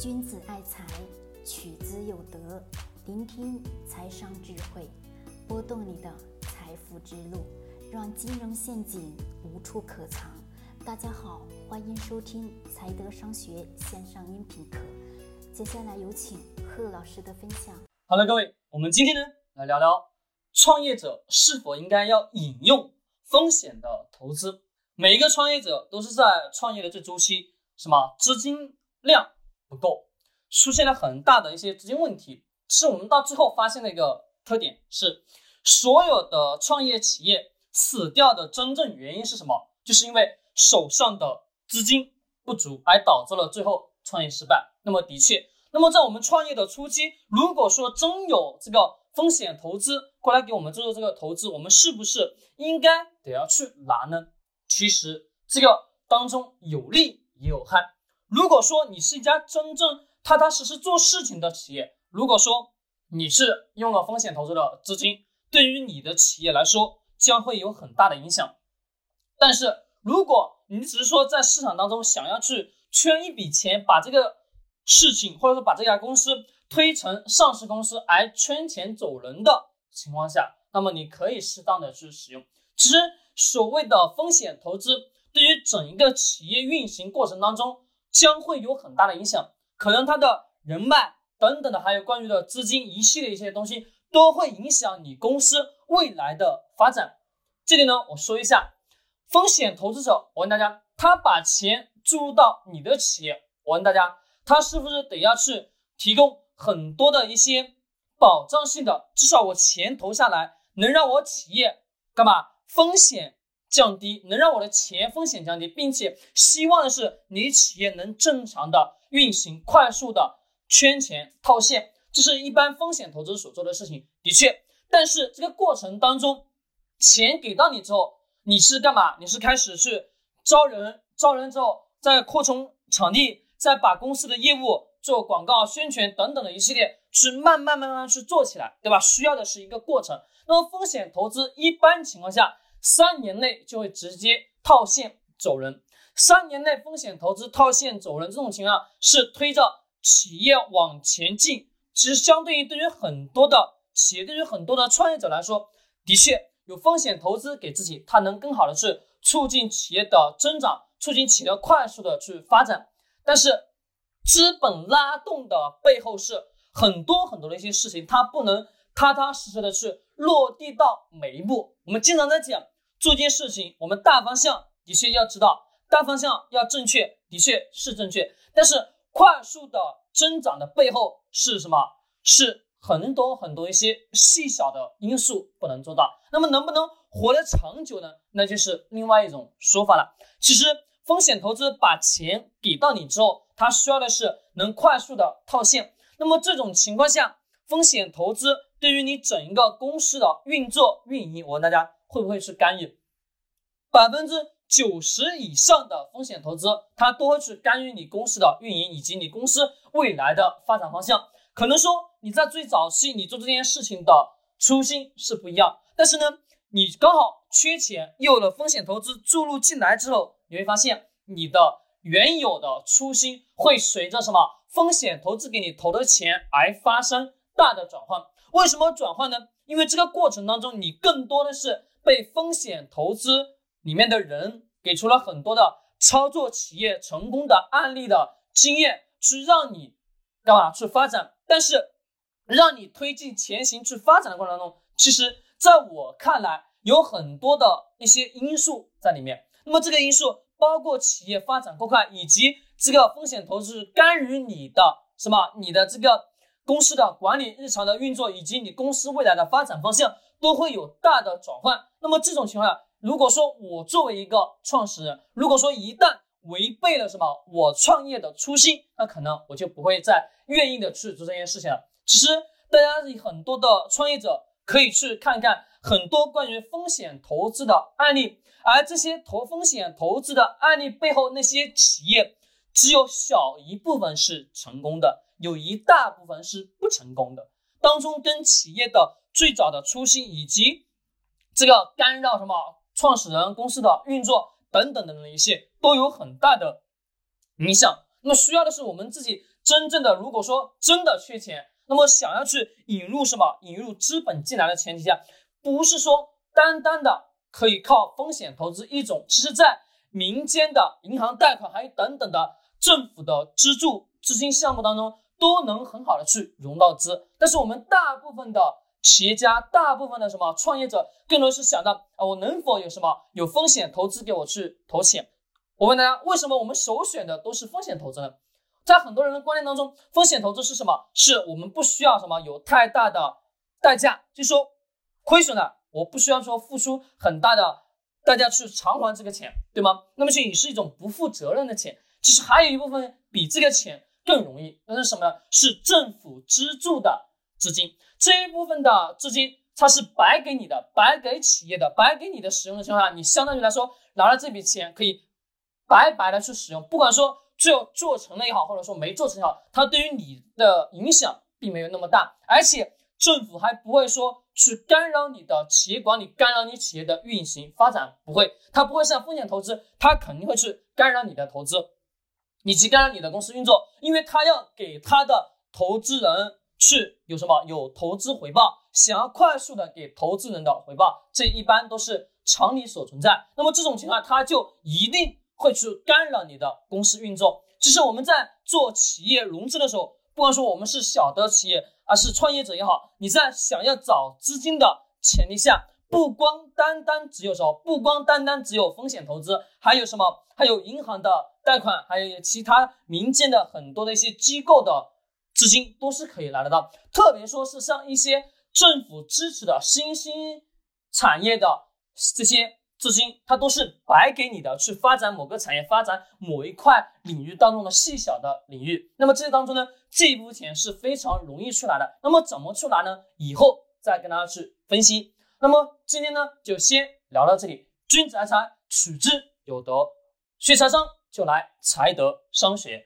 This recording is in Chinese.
君子爱财，取之有德。聆听财商智慧，拨动你的财富之路，让金融陷阱无处可藏。大家好，欢迎收听财德商学线上音频课。接下来有请贺老师的分享。好了，各位，我们今天呢来聊聊创业者是否应该要引用风险的投资。每一个创业者都是在创业的这周期，什么资金量。不够，出现了很大的一些资金问题，是我们到最后发现的一个特点是，所有的创业企业死掉的真正原因是什么？就是因为手上的资金不足，而导致了最后创业失败。那么的确，那么在我们创业的初期，如果说真有这个风险投资过来给我们做这个投资，我们是不是应该得要去拿呢？其实这个当中有利也有害。如果说你是一家真正踏踏实实做事情的企业，如果说你是用了风险投资的资金，对于你的企业来说将会有很大的影响。但是如果你只是说在市场当中想要去圈一笔钱，把这个事情或者说把这家公司推成上市公司而圈钱走人的情况下，那么你可以适当的去使用。其实所谓的风险投资，对于整一个企业运行过程当中。将会有很大的影响，可能他的人脉等等的，还有关于的资金一系列一些东西，都会影响你公司未来的发展。这里呢，我说一下，风险投资者，我问大家，他把钱注入到你的企业，我问大家，他是不是得要去提供很多的一些保障性的？至少我钱投下来，能让我企业干嘛？风险。降低能让我的钱风险降低，并且希望的是你企业能正常的运行，快速的圈钱套现，这是一般风险投资所做的事情。的确，但是这个过程当中，钱给到你之后，你是干嘛？你是开始去招人，招人之后再扩充场地，再把公司的业务做广告宣传等等的一系列，去慢慢慢慢去做起来，对吧？需要的是一个过程。那么风险投资一般情况下。三年内就会直接套现走人，三年内风险投资套现走人这种情况是推着企业往前进。其实相对于对于很多的企业，对于很多的创业者来说，的确有风险投资给自己，它能更好的去促进企业的增长，促进企业快速的去发展。但是资本拉动的背后是很多很多的一些事情，它不能踏踏实实的去落地到每一步。我们经常在讲。做一件事情，我们大方向的确要知道，大方向要正确，的确是正确。但是快速的增长的背后是什么？是很多很多一些细小的因素不能做到。那么能不能活得长久呢？那就是另外一种说法了。其实风险投资把钱给到你之后，它需要的是能快速的套现。那么这种情况下，风险投资对于你整一个公司的运作运营，我问大家。会不会是干预？百分之九十以上的风险投资，它都会去干预你公司的运营以及你公司未来的发展方向。可能说你在最早期你做这件事情的初心是不一样，但是呢，你刚好缺钱，有了风险投资注入进来之后，你会发现你的原有的初心会随着什么风险投资给你投的钱而发生大的转换。为什么转换呢？因为这个过程当中，你更多的是。被风险投资里面的人给出了很多的操作企业成功的案例的经验，去让你干嘛去发展？但是让你推进前行去发展的过程当中，其实在我看来有很多的一些因素在里面。那么这个因素包括企业发展过快，以及这个风险投资干预你的什么？你的这个公司的管理、日常的运作，以及你公司未来的发展方向。都会有大的转换。那么这种情况下，如果说我作为一个创始人，如果说一旦违背了什么我创业的初心，那可能我就不会再愿意的去做这件事情了。其实大家很多的创业者可以去看看很多关于风险投资的案例，而这些投风险投资的案例背后，那些企业只有小一部分是成功的，有一大部分是不成功的。当中跟企业的。最早的初心以及这个干扰什么创始人公司的运作等等等等一些都有很大的影响。那么需要的是我们自己真正的如果说真的缺钱，那么想要去引入什么？引入资本进来的前提下，不是说单单的可以靠风险投资一种，其实在民间的银行贷款，还有等等的政府的资助资金项目当中，都能很好的去融到资。但是我们大部分的企业家，大部分的什么创业者，更多是想到啊，我能否有什么有风险投资给我去投钱？我问大家，为什么我们首选的都是风险投资呢？在很多人的观念当中，风险投资是什么？是我们不需要什么有太大的代价，就说亏损了，我不需要说付出很大的代价去偿还这个钱，对吗？那么这也是一种不负责任的钱。其实还有一部分比这个钱更容易，那是什么呢？是政府资助的资金。这一部分的资金，它是白给你的，白给企业的，白给你的使用的情况下，你相当于来说拿了这笔钱可以白白的去使用，不管说。最后做成了也好，或者说没做成也好，它对于你的影响并没有那么大，而且政府还不会说去干扰你的企业管理，干扰你企业的运行发展，不会，它不会像风险投资，它肯定会去干扰你的投资，以及干扰你的公司运作，因为他要给他的投资人去有什么有投资回报，想要快速的给投资人的回报，这一般都是常理所存在。那么这种情况，他就一定。会去干扰你的公司运作。其实我们在做企业融资的时候，不管说我们是小的企业，还是创业者也好，你在想要找资金的前提下，不光单单只有什么，不光单单只有风险投资，还有什么？还有银行的贷款，还有其他民间的很多的一些机构的资金都是可以拿得到。特别说是像一些政府支持的新兴产业的这些。资金它都是白给你的，去发展某个产业，发展某一块领域当中的细小的领域。那么这当中呢，这一部分钱是非常容易出来的。那么怎么出来呢？以后再跟大家去分析。那么今天呢，就先聊到这里。君子爱财，取之有德。学财商就来财德商学。